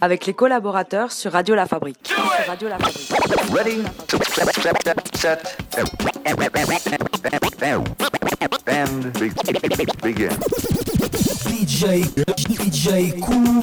Avec les collaborateurs sur Radio La Fabrique. Sur Radio La Fabrique. Ready, set, and begin. DJ, DJ Cool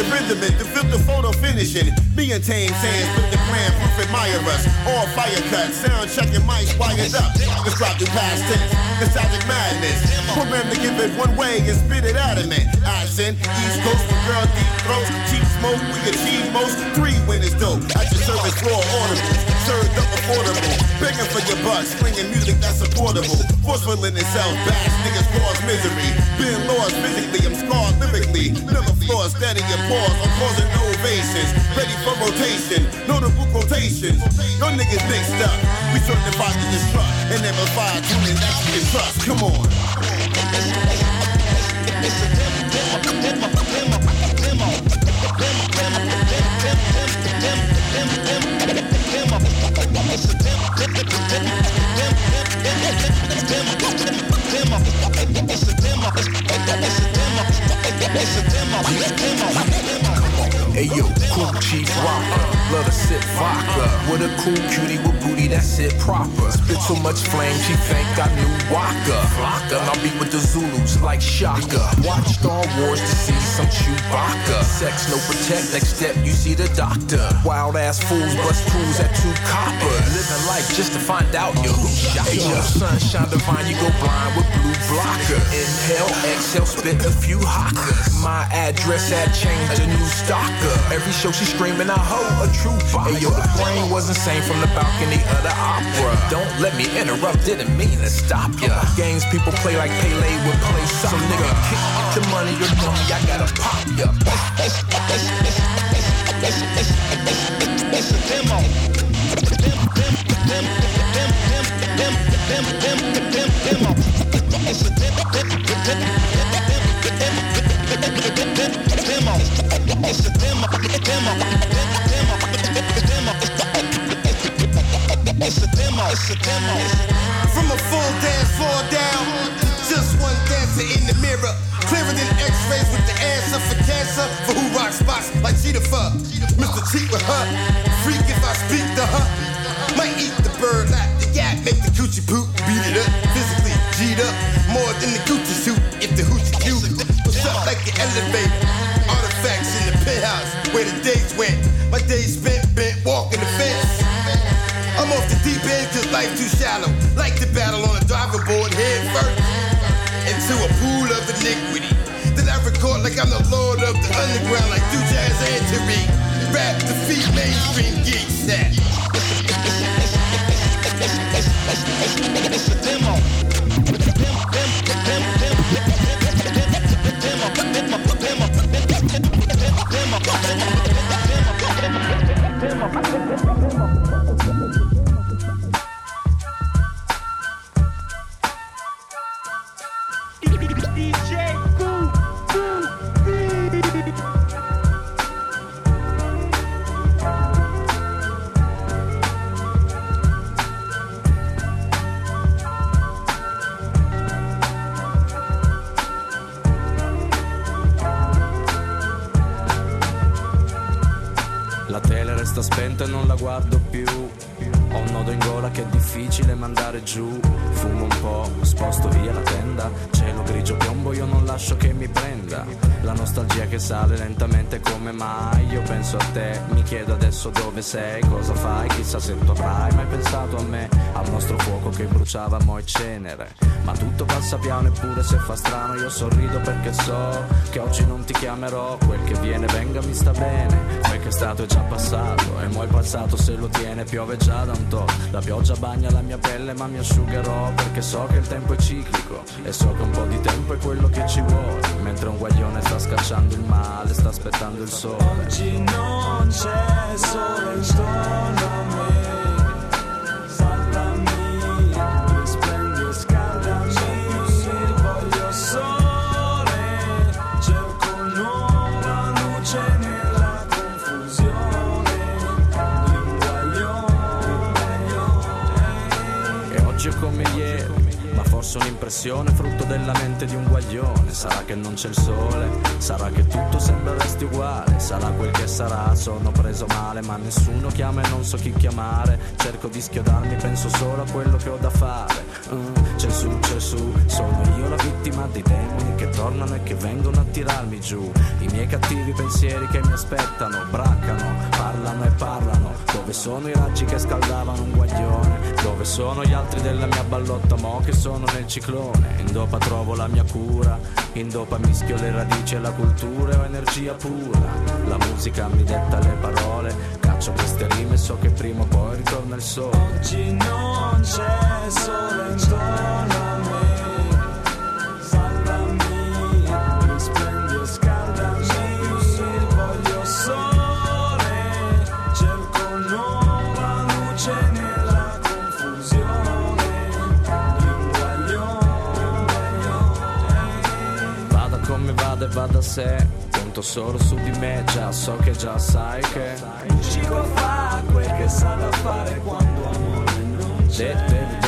Your rhythm and the filter photo finishing. Me and Tame Sands put the plan, proof admire us. All fire cuts, sound checking mics wired up. Let's drop the past tense. Nostalgic madness. Program to give it one way and spit it adamant. Accent, East Coast for girl deep throats. Cheap smoke, we achieve most. Three winners dope. At your service, raw ornaments. Served up affordable. Begging for your butt, slinging music that's affordable. Forceful in itself, bash niggas cause misery. Been lost physically, I'm scarred lyrically. Never floor, steady applause, I'm causing ovations. Ready for rotation, notable quotations. Your niggas mixed up. We certified to destruct and never that you can trust. Come on. It's a demo, It's a demo, demo, demo, a demo. Hey yo, cool chief rocker, love to sip vodka. With a cool cutie with booty, that's it proper. Spit so much flame, she think I knew Waka. Flocka, I'll be with the Zulus like Shaka. Watch Star Wars to see some Chewbacca. Sex, no protect, next step, you see the doctor. Wild ass fools bust tools at two coppers. Living life just to find out your who shot Hey yo, sunshine divine, you go blind with blue blocker. Inhale, exhale, spit a few hockers. My address had changed, a new Every show she screaming, I hoe a true fire. Yo, the brain was insane from the balcony of the opera. Don't let me interrupt, didn't mean to stop ya. Games people play like Pele would play soccer. So nigga, kick the money, know me, I gotta pop ya. It's a demo. It's a demo. It's a demo, From a full dance floor down, just one dancer in the mirror. Clearer than x-rays with the answer for cancer. For who rock spots like Cheetah Fuck. Mr. Cheat with her. Freak if I speak to her. Might eat the bird, the yak, make the coochie poop, beat it up. Physically G'd up, more than the days spent bent walking the fence. I'm off the deep end cause life too shallow. Like to battle on a diving board head first into a pool of iniquity. Then I record like I'm the lord of the underground, like do jazz and Tariq. Rap defeat mainstream geek set. Dove sei, cosa fai, chissà se tu avrai mai pensato a me, al nostro fuoco che bruciava mo' e cenere, ma tutto passa piano eppure se fa strano io sorrido perché so che oggi non ti chiamerò. Quel che viene venga mi sta bene. Quel che è stato è già passato e mo' il passato se lo tiene. Piove già da un po' La pioggia bagna la mia pelle ma mi asciugherò Perché so che il tempo è ciclico e so che un po' di tempo è quello che ci vuole. Mentre un guaglione sta scacciando il male, sta aspettando il sole. Oggi non c'è sole intorno a me forse un'impressione frutto della mente di un guaglione. Sarà che non c'è il sole, sarà che tutto sembra resti uguale, sarà quel che sarà, sono preso male, ma nessuno chiama e non so chi chiamare. Cerco di schiodarmi, penso solo a quello che ho da fare. Uh, c'è su, c'è su, sono io la vittima dei demoni che tornano e che vengono a tirarmi giù. I miei cattivi pensieri che mi aspettano, braccano, parlano e parlano. Dove sono i raggi che scaldavano un guaglione? Dove sono gli altri della mia ballotta mo che sono nel ciclone? In dopa trovo la mia cura, in dopa mischio le radici e la cultura e ho energia pura. La musica mi detta le parole, caccio queste rime e so che prima o poi ritorna il sole. Oggi non c'è sole intorno a me, sé, conto solo su di me, già so che già sai che Il ciclo fa quel che sa da fare quando amore non c'è.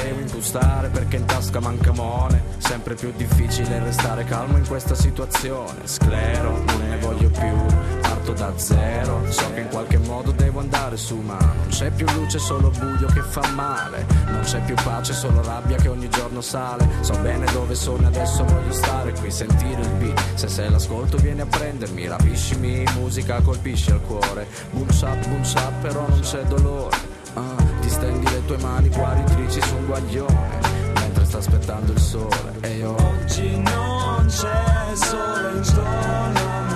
Impostare perché in tasca manca mone Sempre più difficile restare calmo in questa situazione. Sclero, non ne voglio più, parto da zero. So che in qualche modo devo andare su ma non c'è più luce, solo buio che fa male. Non c'è più pace, solo rabbia che ogni giorno sale. So bene dove sono e adesso voglio stare qui, sentire il beat. Se sei l'ascolto vieni a prendermi, rapiscimi, musica colpisce al cuore. Boom shap, boom shap, però non c'è dolore stendi le tue mani guaritrici su un guaglione mentre sta aspettando il sole e io Oggi non c'è sole intorno a me.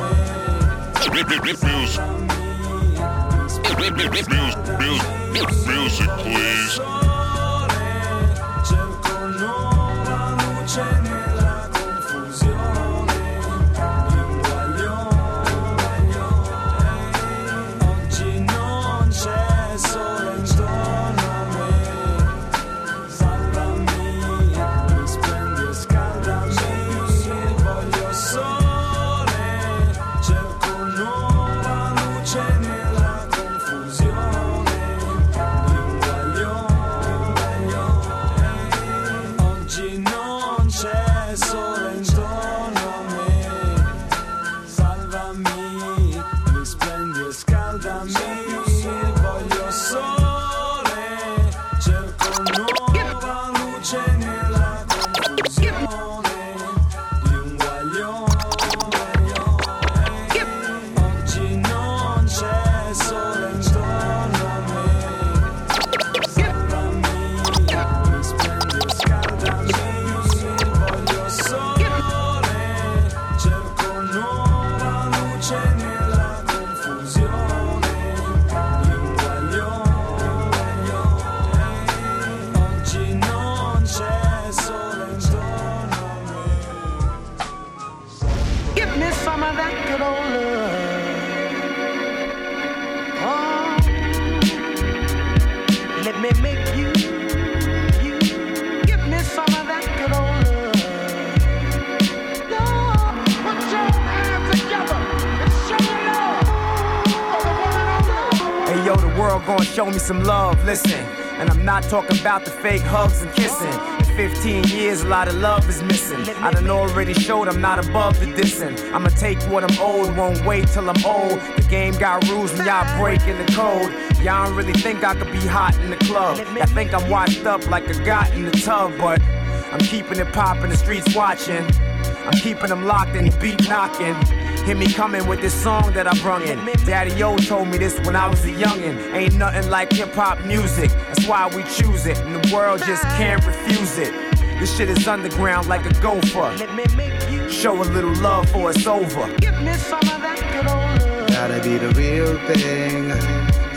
The fake hugs and kissing. In 15 years, a lot of love is missing. I done already showed I'm not above the dissing. I'ma take what I'm owed, won't wait till I'm old. The game got rules and y'all breaking the code. Y'all don't really think I could be hot in the club. Y'all think I'm washed up like a got in the tub, but I'm keeping it poppin', the streets watching. I'm keeping them locked and the beat knocking. Hear me coming with this song that I brung in. Daddy O told me this when I was a youngin'. Ain't nothing like hip hop music. That's why we choose it, and the world just can't refuse it. This shit is underground like a gopher. Let me make you. Show a little love for it's over. Give me some of that good old love. Gotta be the real thing,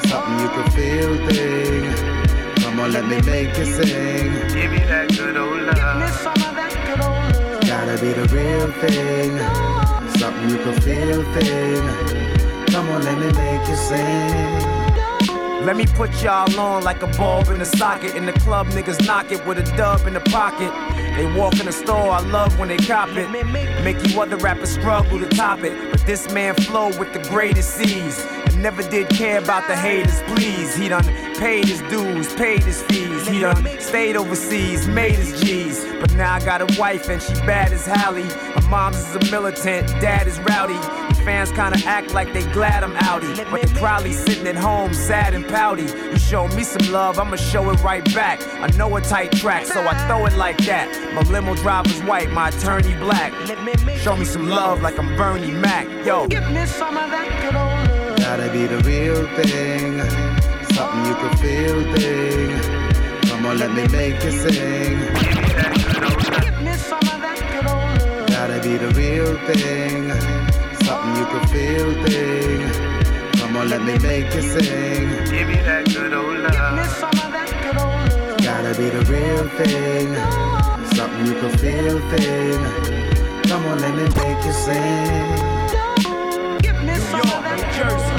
something you can feel thing. Come on, let me make you sing. Give me that good old Give me some of that good old love. Gotta be the real thing, something you can feel thing. Come on, let me make you sing. Let me put y'all on like a bulb in a socket. In the club, niggas knock it with a dub in the pocket. They walk in the store, I love when they cop it. Make you other rappers struggle to top it. But this man flow with the greatest C's. Never did care about the haters, please. He done paid his dues, paid his fees. He done stayed overseas, made his G's. But now I got a wife and she bad as Halle. Her mom's is a militant, dad is rowdy. Fans kinda act like they glad I'm outie. But they probably sitting at home sad and pouty. You show me some love, I'ma show it right back. I know a tight track, so I throw it like that. My limo driver's white, my attorney black. Show me some love like I'm Bernie Mac. Yo. Give me some of that good old. Gotta be the real thing. Something you can feel thing. Come on, let me make you sing. Give me some of that good old love. Gotta be the real thing. Something you can feel thing. Come on, let me make you sing. Give me that good old love. Give me some of that good old love. Gotta be the real thing. Something you can feel thing. Come on, let me make you sing. Give me New some of York, that New good old Jersey, love. Philly,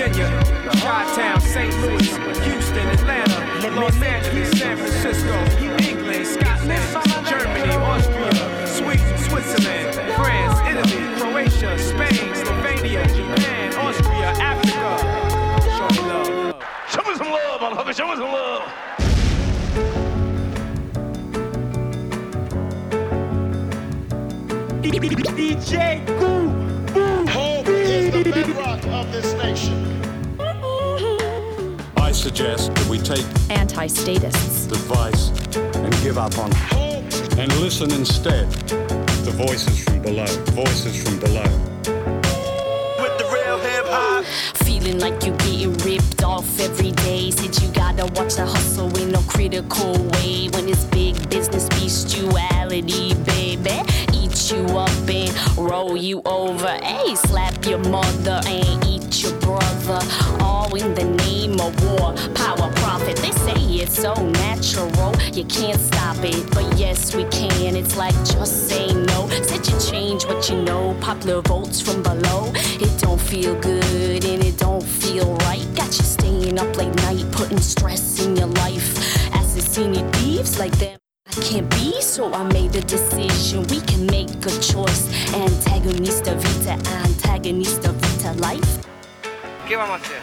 DC, Virginia, Chi-Town, St. Louis, Houston, Atlanta, Los Angeles, San Francisco, England, Scotland, Germany, Austria, Sweden, Switzerland, France, Italy, Croatia, Spain, Slovenia, Japan, Austria, Africa. Show me love. Show me some love, motherfucker. Show me some love. DJ Goo. Hope is the bedrock of this nation. I suggest that we take Anti-statists. advice and give up on Hope and listen instead to voices from below. Voices from below. with the real hip hop. Feeling like you getting ripped off every day. Said you gotta watch the hustle in a critical way. When it's big business bestiality, baby. You up and roll you over. Hey, slap your mother and eat your brother. All in the name of war, power, profit. They say it's so natural, you can't stop it. But yes, we can. It's like just say no. Said you change what you know. Popular votes from below. It don't feel good and it don't feel right. Got you staying up late night, putting stress in your life. As the senior thieves like them. I can't be, so I made a decision. We can make a choice. Antagonista vita, antagonista vita life. ¿Qué vamos a hacer?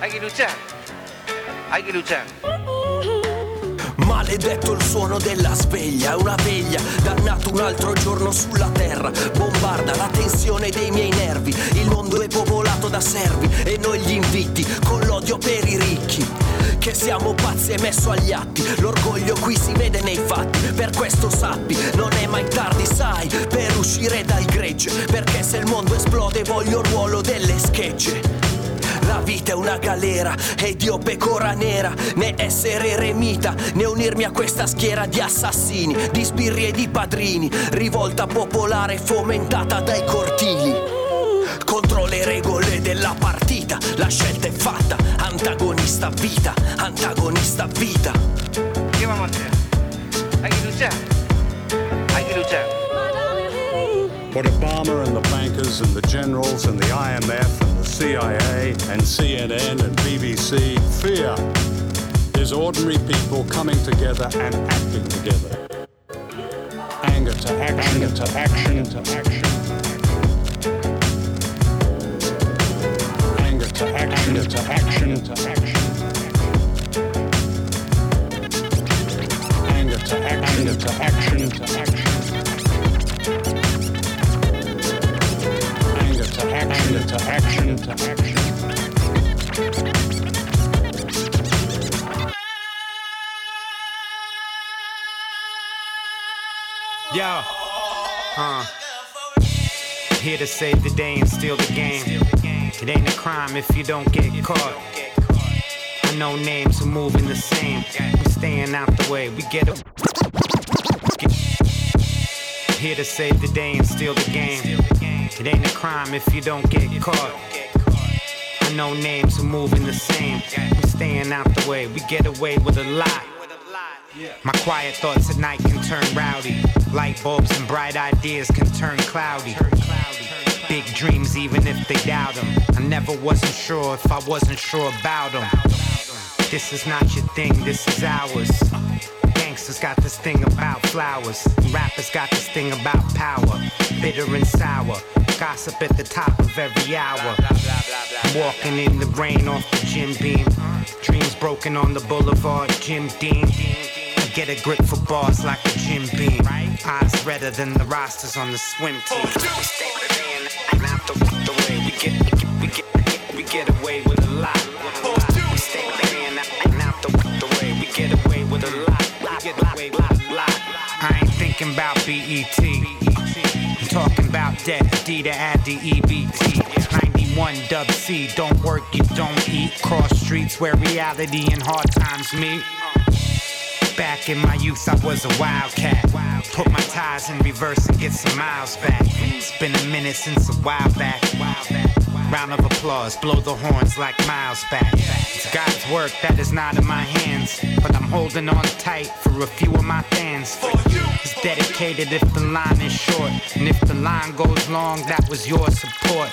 Hay que luchar. Hay que luchar. Maledetto il suono della sveglia, è una veglia, dannato un altro giorno sulla terra, bombarda la tensione dei miei nervi, il mondo è popolato da servi e noi gli invitti con l'odio per i ricchi. Che siamo pazzi e messo agli atti, l'orgoglio qui si vede nei fatti, per questo sappi, non è mai tardi, sai, per uscire dal gregge, perché se il mondo esplode voglio il ruolo delle schegge. Vita è una galera ed io pecora nera, né essere eremita, né unirmi a questa schiera di assassini, di sbirri e di padrini, rivolta popolare fomentata dai cortili. Contro le regole della partita, la scelta è fatta, antagonista vita, antagonista vita. ¿Qué vamos a hacer? Hay que luchar. Hay que. What Obama and the bankers and the generals and the IMF and the CIA and CNN and BBC fear is ordinary people coming together and acting together. Anger to action, anger to action, to action. Anger to action, anger to action, to action. Anger to action, to action, to action. To action, to action, to action. Yo. Uh. Here to save the day and steal the game. It ain't a crime if you don't get caught. I know names who moving the same. We staying out the way. We get it. Here to save the day and steal the game. It ain't a crime if you don't get caught. I know names are moving the same. We staying out the way. We get away with a lot. My quiet thoughts at night can turn rowdy. Light bulbs and bright ideas can turn cloudy. Big dreams, even if they doubt them. I never wasn't sure if I wasn't sure about them. This is not your thing, this is ours. Gangsters got this thing about flowers. Rappers got this thing about power. Bitter and sour. Gossip at the top of every hour. Walking in the rain off the gym beam. Dreams broken on the boulevard, Jim Dean. I get a grip for bars like a Jim Beam. Eyes redder than the rosters on the swim team. We stay playing out the, the way we get, we get, we get away with a lot. Thinking about BET. I'm talking about debt, D to add the EBT. 91 dub C, don't work, you don't eat. Cross streets where reality and hard times meet. Back in my youth, I was a wildcat. Put my tires in reverse and get some miles back. It's been a minute since a while back. Round of applause, blow the horns like miles back. It's God's work that is not in my hands, but I'm holding on tight for a few of my fans. It's dedicated if the line is short, and if the line goes long, that was your support.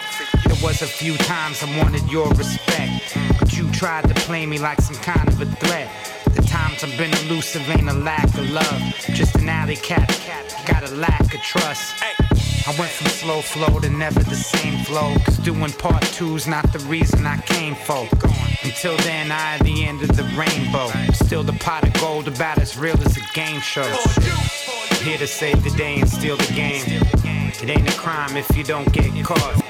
There was a few times I wanted your respect, but you tried to play me like some kind of a threat. The times I've been elusive ain't a lack of love, just an alley cat. Got a lack of trust. I went from slow flow to never the same flow. Cause doing part two's not the reason I came for. Until then, I the end of the rainbow. Still the pot of gold about as real as a game show. Here to save the day and steal the game. It ain't a crime if you don't get caught.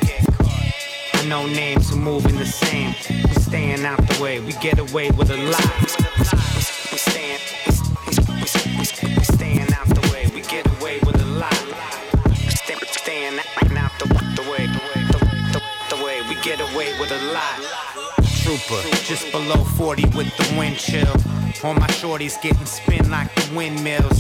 I know names who moving the same. We staying out the way, we get away with a lot. We Just below 40 with the wind chill. All my shorties getting spin like the windmills.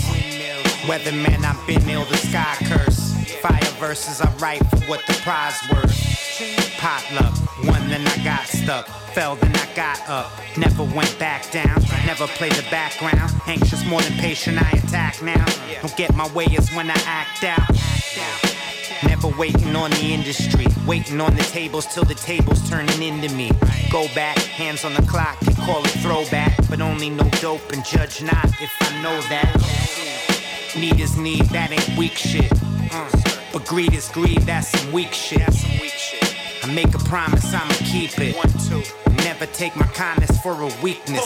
Weatherman, I've been ill, the sky curse. Fire verses, I write for what the prize worth. Potluck, one then I got stuck. Fell then I got up. Never went back down. Never played the background. Anxious more than patient, I attack now. Don't get my way is when I act out. Never waiting on the industry. Waiting on the tables till the table's turning into me. Go back, hands on the clock, and call it throwback. But only no dope and judge not if I know that. Need is need, that ain't weak shit. Uh, but greed is greed, that's some weak shit. I make a promise, I'ma keep it. One, two. Never take my kindness for a weakness.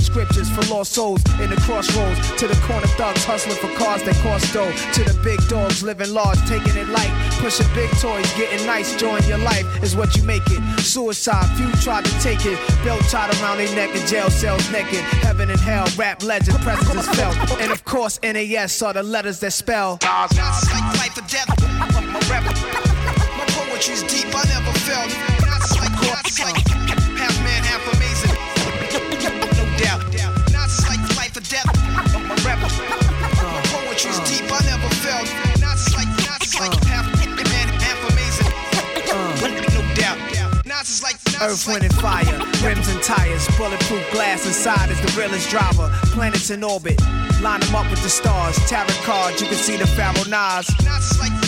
scriptures for lost souls in the crossroads. To the corner thugs hustling for cars that cost dough. To the big dogs living large, taking it light. Pushing big toys, getting nice, join your life is what you make it. Suicide, few tried to take it. Belt tied around their neck in jail cells naked. Heaven and hell, rap legend, presence is felt. And of course, NAS are the letters that spell. Life or death. My rap, my poetry's deep. I never felt. Is like, is like poetry's deep. I never felt. Nas uh. is like, Nas is like half man, half amazing. Uh. No doubt. Nas is like. Earth, wind, and fire, rims and tires, bulletproof glass inside is the realest driver. Planets in orbit, line them up with the stars. Tarot cards, you can see the Pharaoh Nas.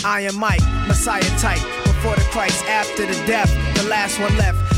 Iron Mike, Messiah type. Before the Christ, after the death, the last one left.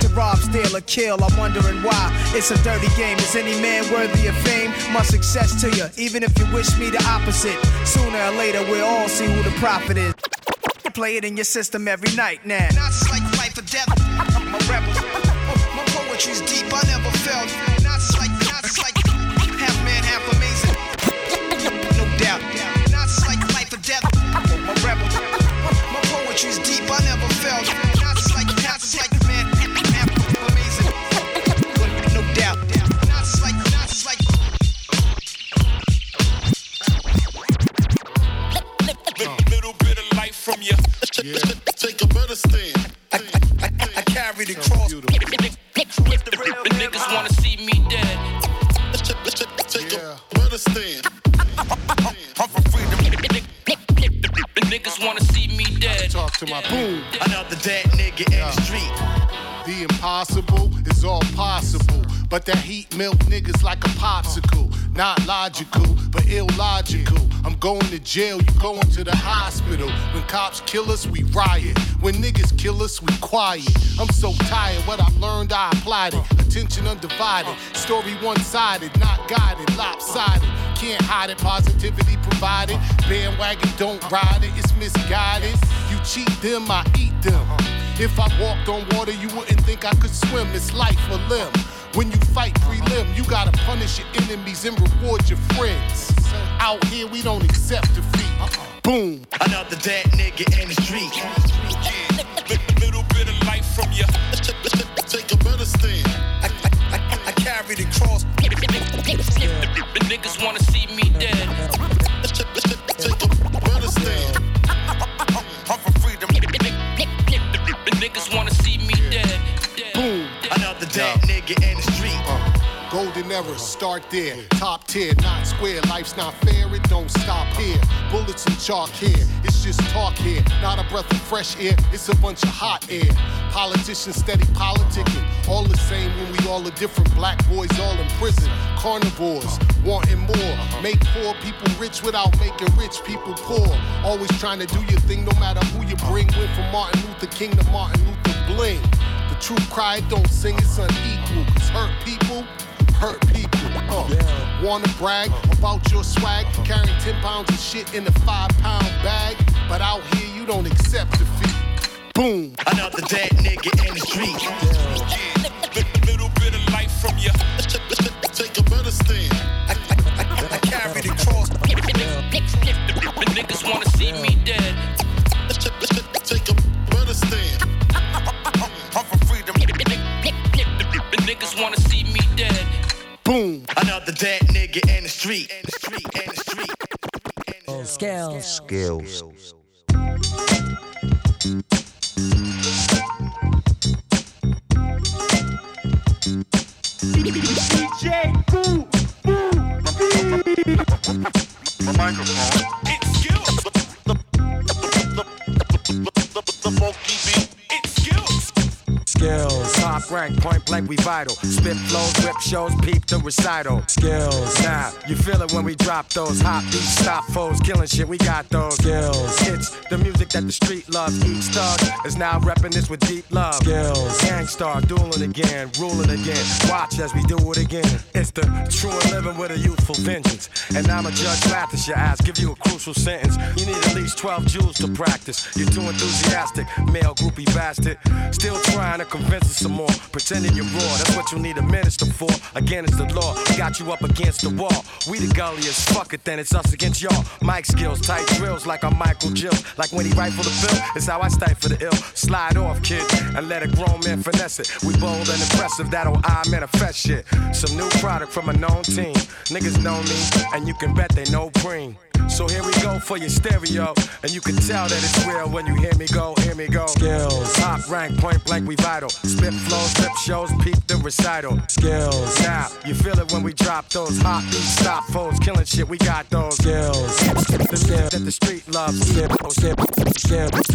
to rob, steal, or kill. I'm wondering why. It's a dirty game. Is any man worthy of fame? My success to you, even if you wish me the opposite. Sooner or later, we'll all see who the prophet is. Play it in your system every night now. Not like life or death. I'm a rebel. My poetry's deep. I never felt. Not just like, not just like half man, half amazing. No doubt. Not just like life or death. I'm a rebel. My poetry's deep. I never felt. Impossible is all possible. But that heat milk niggas like a popsicle. Not logical, but illogical. I'm going to jail, you going to the hospital. When cops kill us, we riot. When niggas kill us, we quiet. I'm so tired, what I learned, I applied it. Attention undivided, story one sided, not guided, lopsided. Can't hide it, positivity provided. Bandwagon, don't ride it, it's misguided. You cheat them, I eat them. If I walked on water, you wouldn't think I could swim. It's life or limb. When you fight prelim, you gotta punish your enemies and reward your friends. Out here, we don't accept defeat. Boom. Another dead nigga in the street. Little bit of life from you. Take a better stand. I, I, I, I carry the cross. Niggas wanna see me dead. Era, start there. Top tier, not square. Life's not fair, it don't stop here. Bullets and chalk here. It's just talk here. Not a breath of fresh air, it's a bunch of hot air. Politicians steady politicking. All the same when we all are different. Black boys all in prison. Carnivores wanting more. Make poor people rich without making rich people poor. Always trying to do your thing no matter who you bring. Went from Martin Luther King to Martin Luther Bling. The true cry don't sing, it's unequal. Cause hurt people hurt people. Uh, Wanna brag about your swag? Carrying 10 pounds of shit in a five pound bag. But out here, you don't accept defeat. Boom. Another dead nigga in the street. Little bit of life from you. Take a better stand. I, I, I, I carry the cross. Niggas wanna see me dead. Boom. Another dead nigga in the street. In the street. In the street. Skills. Skills. DJ Boo My microphone. Top rank, point blank, we vital. Spit flows, whip shows, peep the recital. Skills, now you feel it when we drop those hot beats, stop foes, killing shit. We got those skills. It's the music that the street loves. Each thug is now repping this with deep love. Skills, Gang Starr, dueling again, ruling again. Watch as we do it again. It's the true and living with a youthful vengeance. And I'm a judge, Mathis your ass, give you a crucial sentence. You need at least 12 jewels to practice. You're too enthusiastic, male groupie bastard. Still trying to convince us some more. Pretending you're raw. That's what you need a minister for. Again, it's the law. Got you up against the wall. We the gulliest. Fuck it, then it's us against y'all. Mic skills, tight drills like I'm Michael Jill. Like when he rifle the bill, it's how I stifle the ill. Slide off, kid, and let a grown man finesse it. We bold and impressive, that'll I manifest shit. Some new product from a known team. Niggas know me, and you can bet they know Preem. So here we go for your stereo, and you can tell that it's real when you hear me go, hear me go. Skills, top rank, point blank, we vital. Spit flows, rip shows, peep the recital. Skills, now you feel it when we drop those hot beats, stop foes, killing shit. We got those skills. The skills that the street loves. Skills,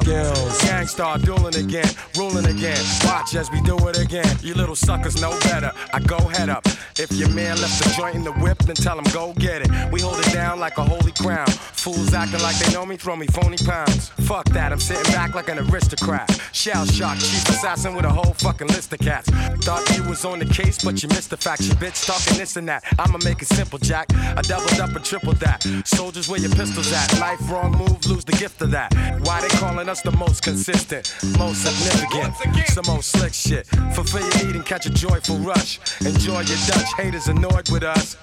skills. Gang Starr dueling again, ruling again. Watch as we do it again. You little suckers know better. I go head up. If your man left the joint in the whip, then tell him go get it. We hold it down like a holy crown. Fools acting like they know me, throw me phony pounds. Fuck that, I'm sitting back like an aristocrat. Shell shock, chief assassin with a whole fucking list of cats. Thought you was on the case, but you missed the fact. You bitch talking this and that. I'ma make it simple, Jack. I doubled up and tripled that. Soldiers, where your pistols at? Life wrong move, lose the gift of that. Why they calling us the most consistent, most significant, some old slick shit. Fulfill your need and catch a joyful rush. Enjoy your Dutch haters annoyed with us.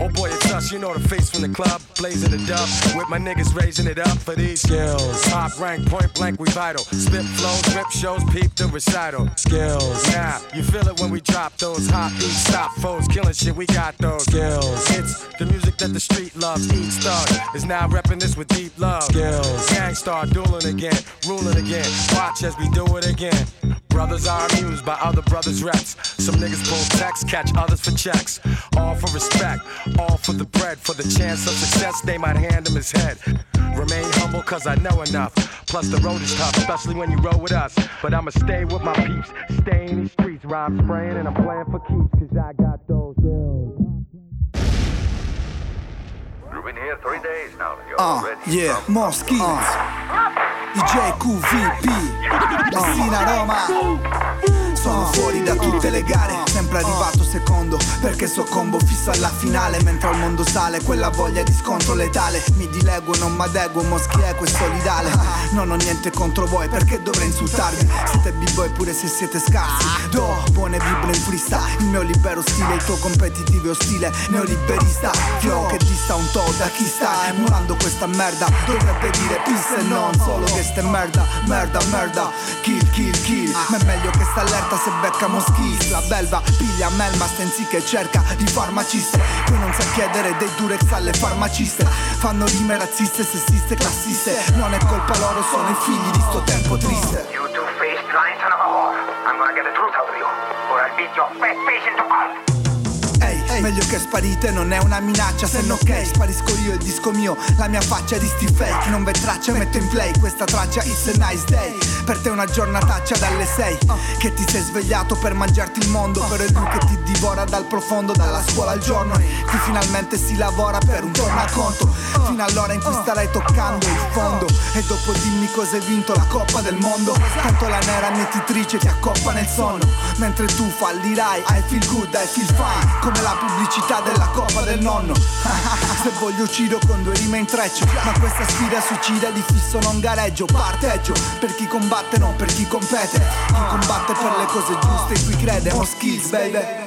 Oh boy, it's us, you know the face from the club, blazing the dub. With my niggas raising it up for these skills. Top rank, point blank, we vital. Spit flows, rip shows, peep the recital. Skills. Now, you feel it when we drop those hot beats, stop foes, killing shit, we got those skills. It's the music that the street loves. Each thug is now repping this with deep love. Skills. Gang Starr dueling again, ruling again. Watch as we do it again. Brothers are amused by other brothers' reps. Some niggas pull text, catch others for checks. All for respect, all for the bread. For the chance of success, they might hand him his head. Remain humble, cause I know enough. Plus, the road is tough, especially when you roll with us. But I'ma stay with my peeps, stay in these streets. Rhyme spraying, and I'm playing for keeps, cause I got those skills. Been here three days now. You're already yeah, more skills. DJ QVP, Messina Roma. Sono fuori da tutte le gare, sempre arrivato secondo Perché soccombo fisso alla finale Mentre al mondo sale quella voglia di scontro letale. Mi dileguo, non m'adeguo, moschi equo e solidale. Non ho niente contro voi perché dovrei insultarvi? Siete b-boy pure se siete scarsi. Do buone vibre in freestyle. Il mio libero stile, il tuo competitivo e ostile Neoliberista, flow che dista un to' da chi sta emulando questa merda. Dovrebbe dire peace e non solo che ste merda Merda, merda, kill, kill, kill. Ma è meglio che sta allerta se becca moschis. La belva piglia melma stenzi che cerca di farmaciste. Qui non sa chiedere dei durex alle farmaciste. Fanno rime razziste, sessiste, classiste. Non è colpa loro, sono i figli di sto tempo triste. You two-faced lying son of a whore. I'm gonna get the truth out of you, or I'll beat your fat face into pulp. Meglio che sparite, non è una minaccia Se no ok, sparisco io il disco mio La mia faccia di Steve Fake. Non ve traccia, metto in play Questa traccia, it's a nice day. Per te una giornataccia dalle 6 Che ti sei svegliato per mangiarti il mondo. Però è lui che ti divora dal profondo Dalla scuola al giorno. Qui finalmente si lavora per un tornaconto. Fino all'ora in cui starai toccando il fondo. E dopo dimmi cosa hai vinto la Coppa del Mondo. Tanto la nera mettitrice ti accoppa nel sonno. Mentre tu fallirai I feel good, I feel fine. Come la pubblicità della Coppa del nonno. Se voglio uccido con due rime in treccio Ma questa sfida suicida di fisso non gareggio Parteggio. Per chi combatte non per chi compete. Chi combatte per le cose giuste in cui crede More skills baby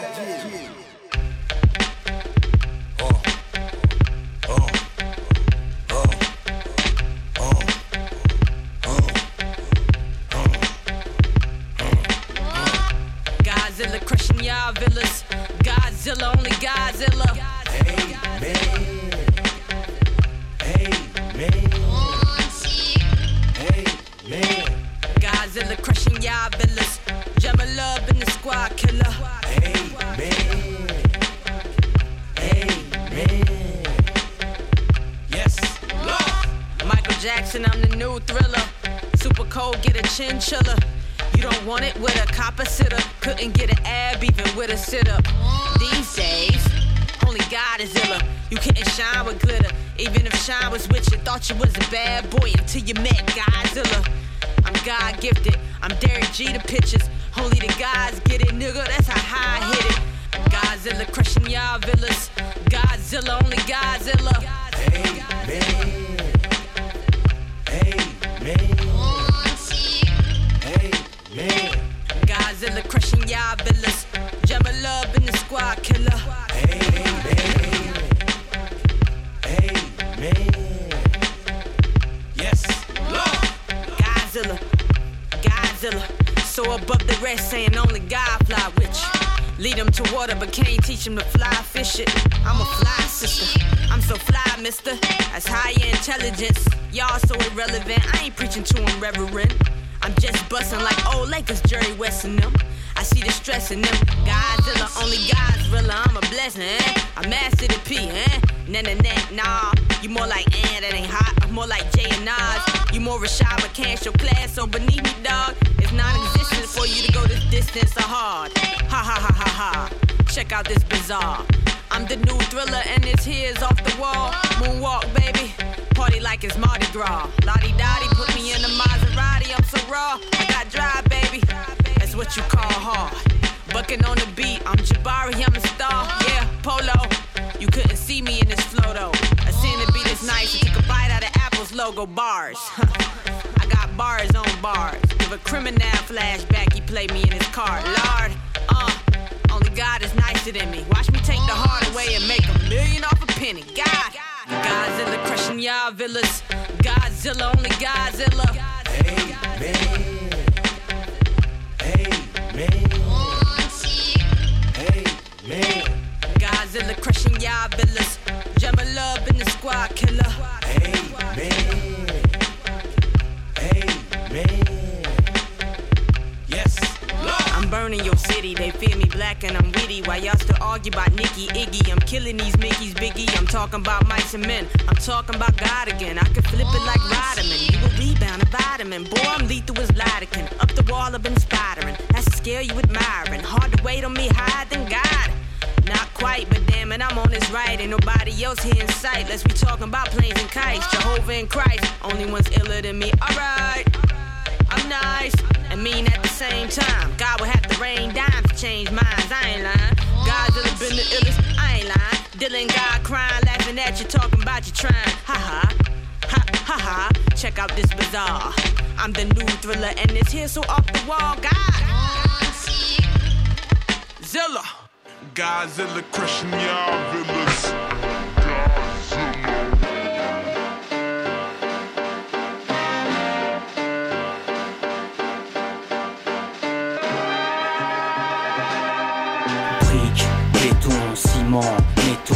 Derek so mister. That's high intelligence. Y'all so irrelevant. I ain't preaching to them, reverend. I'm just busting like old Lakers, Jerry West and them. I see the stress in them. Godzilla, only Godzilla, I'm a blessing, eh? I mastered the P, eh? Nah, nah, nah, nah. You more like, eh, that ain't hot. I'm more like Jay and Nas. You more can't show class, so beneath me, dog. It's non existent for you to go this distance or hard. Ha ha ha ha ha. Check out this bizarre. I'm the new thriller, and this here's off the wall. Moonwalk, baby. Party like it's Mardi Gras. Lottie Dottie put me in the Maserati. I'm so raw. I got drive, baby. That's what you call hard. Bucking on the beat. I'm Jabari, I'm a star. Yeah, Polo. You couldn't see me in this flow though. I seen the beat is nice. I took a bite out of Apple's logo bars. I got bars on bars. Give a criminal flashback. He played me in his car. Lord. Only God is nicer than me. Watch me take the heart away and make a million off a penny. God, Godzilla crushing y'all villas. Godzilla, only Godzilla. Man. Hey, man. Godzilla crushing y'all villas. Gemma Love in the squad killer. Hey, man. I'm burning your city, they fear me black and I'm witty. Why y'all still argue about Nicky Iggy, I'm killing these Mickeys Biggie. I'm talking about mice and men, I'm talking about God again. I can flip it like Rodman, you a rebound, a vitamin. Boy, I'm lethal as Lidocaine. Up the wall, I've been spiring. That's a scale you admiring. Hard to wait on me higher than God. Not quite, but damn it, I'm on this right. Ain't nobody else here in sight. Let's be talking about planes and kites. Jehovah and Christ, only one's iller than me. Alright. I'm nice and mean at the same time. Change minds. I ain't lying. God's been the illest. I ain't lying. Dylan God crying, laughing at you, talking about you trying. Ha ha. Ha ha ha. Check out this bazaar. I'm the new thriller and it's here so off the wall. God. Zilla. Godzilla crushing y'all villas. Métaux,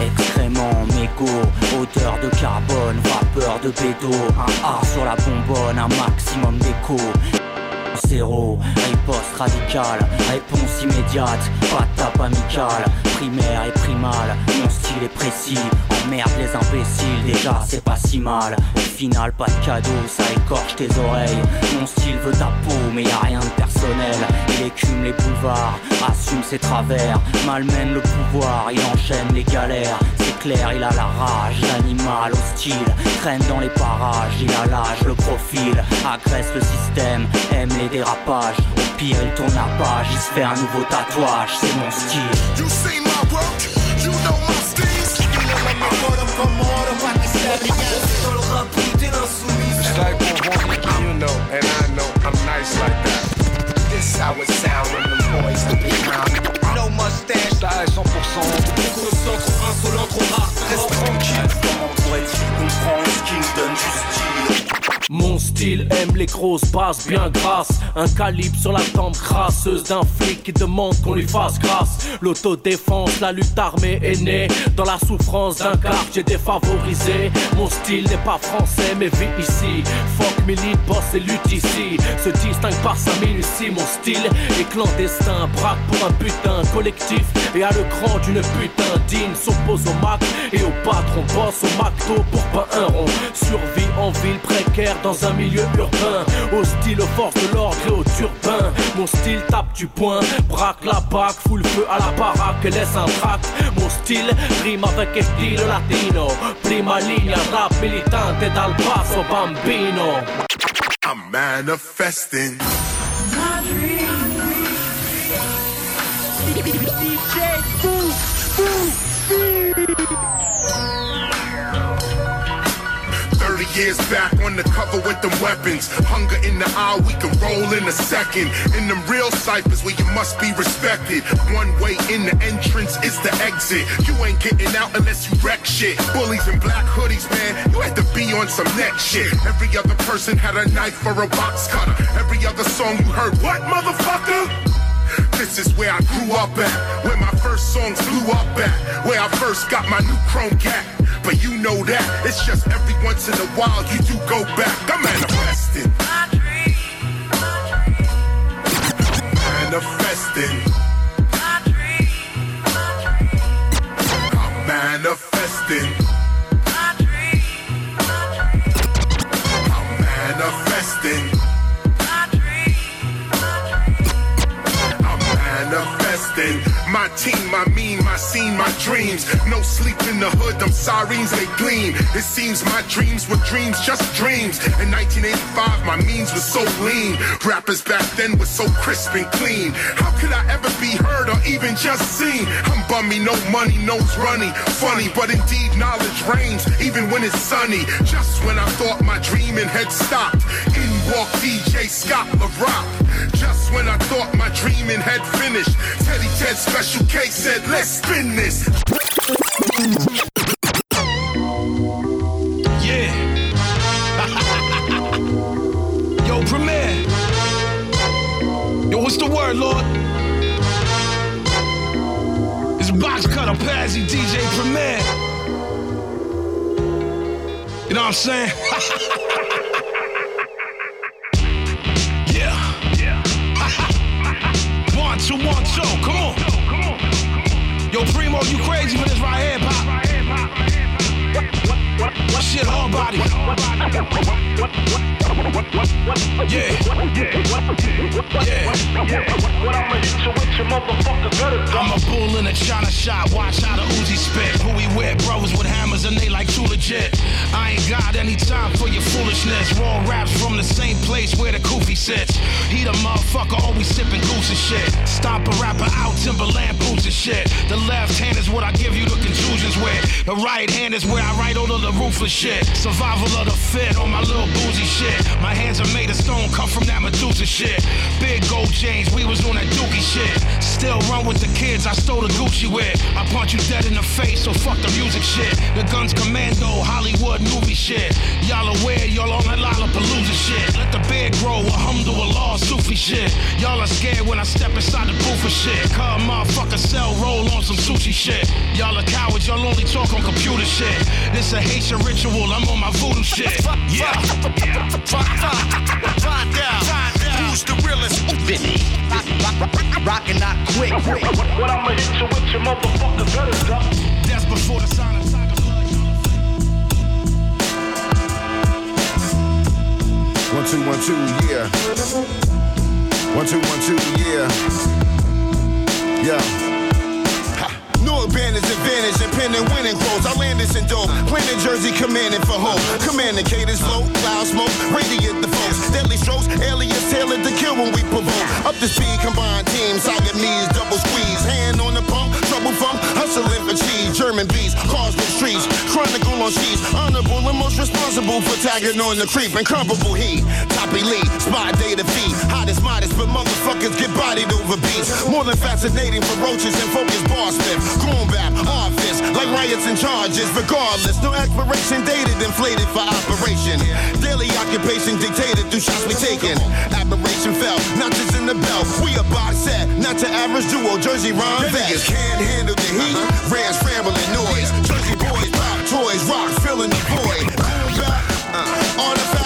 excréments, mégots, odeur de carbone, vapeur de bédo, un A sur la bonbonne, un maximum d'écho. Zéro, riposte radicale, réponse immédiate, pas tape amicale, primaire et primale, mon style est précis, emmerde les imbéciles, déjà c'est pas si mal, au final pas de cadeau, ça écorche tes oreilles, mon style veut ta peau, mais y a rien de personnel, il écume les boulevards, assume ses travers, malmène le pouvoir, il enchaîne les galères, c'est clair, il a la rage, l'animal hostile, traîne dans les parages, il a l'âge, le profil, agresse le système, aime les dérapages, au pire il tourne la page, il se fait un nouveau tatouage, c'est mon style. It's like pour you know, and I know I'm nice like that. This how it the boys to be. No mustache. Style 100%. Conscient, trop insolent, trop rare. Reste tranquille. Comment pourrais-tu comprendre ce qui me donne du style? Mon style aime les grosses basses bien grasses. Un calibre sur la tempe crasseuse d'un flic qui demande qu'on lui fasse grâce. L'autodéfense, la lutte armée est née Dans la souffrance d'un quartier défavorisé. Mon style n'est pas français mais vit ici. Fuck milite, boss et lutte ici. Se distingue par sa minutie Mon style est clandestin Braque pour un putain collectif. Et à le cran d'une putain digne S'oppose au Mac et au patron. Boss au McDo pour pas un rond. Survie en ville précaire dans un milieu urbain. Hostile aux forces de l'ordre et aux turbins Mon style tape du poing, braque la bague Fout le feu à la baraque et laisse un tract Mon style rime avec estilo latino. Prima linea rap militante dal basso bambino. I'm manifesting. Years back on the cover with them weapons. Hunger in the eye, we can roll in a second. In them real ciphers where you must be respected. One way in the entrance is the exit. You ain't getting out unless you wreck shit. Bullies in black hoodies, man, you had to be on some next shit. Every other person had a knife or a box cutter. Every other song you heard, what motherfucker? This is where I grew up at, where my first songs blew up at, where I first got my new chrome cat. But you know that, it's just every once in a while you do go back. I'm manifesting. Manifesting. My team, my mean, my scene, my dreams. No sleep in the hood, them sirens they gleam. It seems my dreams were dreams, just dreams. In 1985, my means were so lean. Rappers back then were so crisp and clean. How could I ever be heard or even just seen? I'm bummy, no money, nose runny. Funny, but indeed knowledge reigns, even when it's sunny. Just when I thought my dreaming had stopped, in walked DJ Scott LaRock. Just when I thought my dreaming had finished, Teddy Ted Special K said, let's spin this. Yeah. Yo, Premier. Yo, what's the word, Lord? It's box cutter, Pazzy, DJ Premier. You know what I'm saying? two, one, two. Come on. Yo, Primo, you crazy for this right here, pop. Shit, hard body. Yeah. I'm a bull in a China shop. Watch how the Uzi spit. Who we with? Brothers with hammers and they like too legit. I ain't got any time for your foolishness. Raw raps from the same place where the kufi sits. He the motherfucker always sipping goose and shit. Stomp a rapper out, Timberland boots and shit. The left hand is what I give you the contusions with. The right hand is where I write all of the ruthless shit. Survival of the fit on my little boozy shit. My hands are made of stone, come from that Medusa shit. Big gold chains, we was on that dookie shit. Still run with the kids, I stole the Gucci with. I punch you dead in the face, so fuck the music shit. The guns commando, Hollywood movie shit. Y'all aware, y'all on that Lollapalooza shit. Let the beard grow, a alhamdulillah, Sufi shit. Y'all are scared when I step inside the booth for shit. Cause motherfucker sell, roll on some sushi shit. Y'all are cowards, y'all only talk on computer shit. This a Haitian ritual, I'm on my voodoo shit. Yeah. Find out. Who's the realest? Vinny. Rockin' not quick. What I'ma hit you with your motherfucker better duck. That's before the sign of Tiger One two one two, yeah. One two one two, yeah. Yeah. No advantage, advantage, and pen and winning quotes. I land this in dope. Planet Jersey, commanding for hope. Cadence, flow, cloud smoke, radiate the foes. Deadly strokes, alias tailored to kill when we provoke. Up to speed, combined teams, Siamese, double squeeze. Hand on the pump, trouble funk, hustling for cheese. German beats, cars with streets, chronicle on sheets. Honorable and most responsible for tagging on the creep. Incomparable heat, top elite, spot day defeat. Hottest, modest, but motherfuckers get bodied over beats. More than fascinating for roaches and focus bar smith. Goon office, like riots and charges. Regardless, no expiration dated, inflated for operation. Daily occupation dictated through shots we taken. Aberration fell, not just in the belt. We a box set, not to average duo. Jersey Ron Niggas can't handle the heat. Rams rambling noise. Jersey boys pop toys, rock filling the void. Goon bap, uh, artifacts.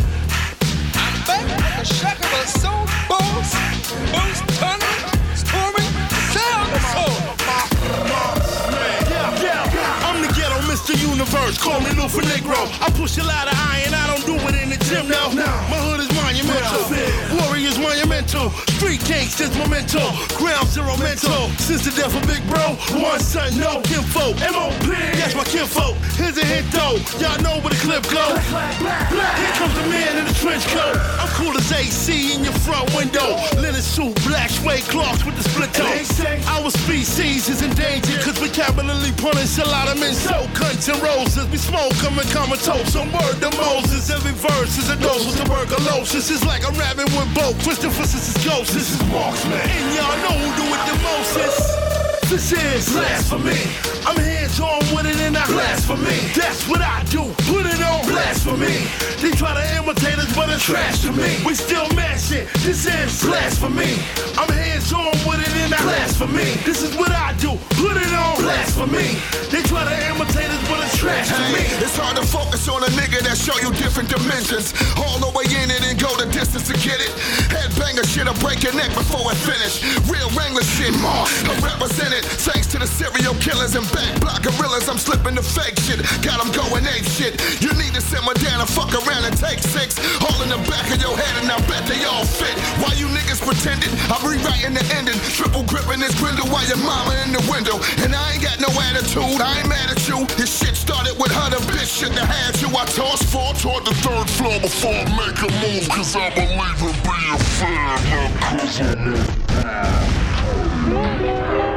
Lufa Negro. I push a lot of iron, I don't do it in the gym now. My hood is monumental. Warriors monumental. Street gangsters memento. Ground zero mental. Since the death of Big Bro, one son, no kinfolk. MOP, that's my kinfolk. Here's a hint though. Y'all know where the clip go. Here comes the man in the trench coat. I'm cool as AC in your front window. Linen suit, black suede cloths with the split toe. Our species is endangered cause we capitally punish a lot of men. So cunts and roses. We smoke them and comatose. Some word to Moses. Every verse is a dose with tuberculosis. It's like I'm rapping with both. Christopher, this is ghost. This is marksman. And y'all know who do it the most. This is blasphemy. I'm hands on with it and I blasphemy. That's what I do. Put it on blasphemy. They try to imitate us, but it's trash to me. We still mash it. This is blasphemy. I'm hands on with it and I blasphemy. This is what I do. Put it on blasphemy. They try to imitate us, but it's trash to me. It's hard to focus on a nigga that show you different dimensions. All the way in it and go the distance to get it. Headbanger shit, I break your neck before it finish. Real Wrangler shit, I represent it. Thanks to the serial killers and back block gorillas, I'm slipping the fake shit. Got them going ape shit. You need to simmer down and fuck around and take six. All in the back of your head, and I bet they all fit. Why you niggas pretending? I'm rewriting the ending. Triple gripping this grindle while your mama in the window. And I ain't got no attitude, I ain't mad at you. This shit started with her, the bitch shit that had you. I tossed four toward the third floor before I make a move, cause I believe in being fair, not cause I'm It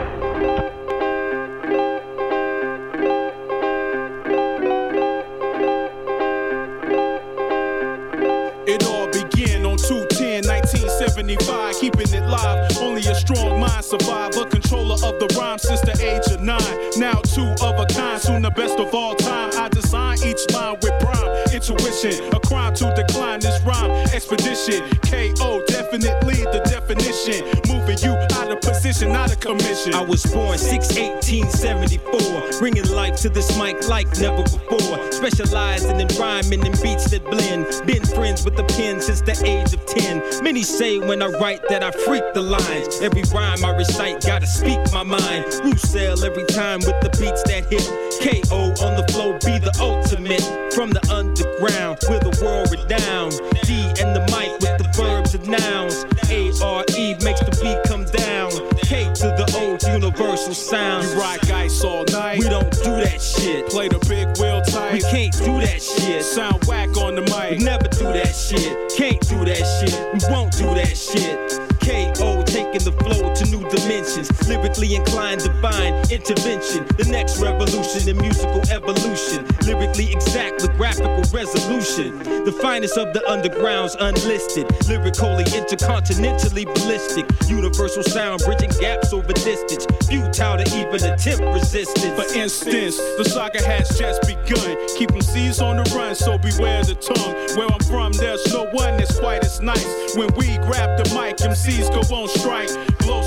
A controller of the rhyme since the age of nine. Now two of a kind, soon the best of all time. I design each line with prime intuition. Crime to decline this rhyme expedition. KO, definitely the definition. Moving you out of position, out of commission. I was born 6 1874, bringing life to this mic like never before. Specializing in rhyming and beats that blend. Been friends with the pen since the age of 10. Many say when I write that I freak the lines. Every rhyme I recite, gotta speak my mind. Roussel every time with the beats that hit. KO on the flow, be the ultimate. From the underground, with the world renowned. D and the mic with the verbs and nouns. A R E makes the beat come down. K to the old universal sound. You rock ice all night. We don't do that shit. Play the big wheel tight. We can't do that shit. Sound whack on the mic. We never do that shit. Can't do that shit. We won't do that shit. KO taking the flow to new dimensions. Lyrically inclined, divine intervention. The next revolution in musical evolution. Lyrically exact with graphical resolution. The finest of the undergrounds unlisted. Lyrically intercontinentally ballistic. Universal sound bridging gaps over distance. Futile to even attempt resistance. For instance, the saga has just begun. Keep them C's on the run, so beware the tongue. Where I'm from, there's no one that's quite as nice. When we grab the mic, MCs go on strike.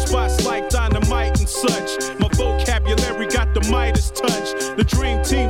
Spots like dynamite and such. My vocabulary got the Midas touch. The dream team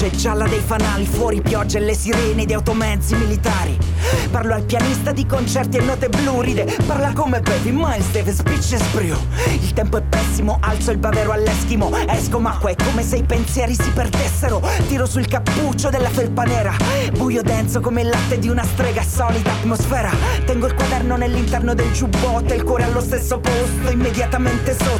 luce gialla dei fanali, fuori pioggia e le sirene di automezzi militari. Parlo al pianista di concerti e note blu, ride, parla come Baby Miles Davis, bitch e sbrio. Il tempo è pessimo, alzo il bavero all'eschimo, esco ma qua è come se i pensieri si perdessero. Tiro sul cappuccio della felpa nera, buio denso come il latte di una strega, solita atmosfera. Tengo il quaderno nell'interno del giubbotto e il cuore allo stesso posto, immediatamente sotto.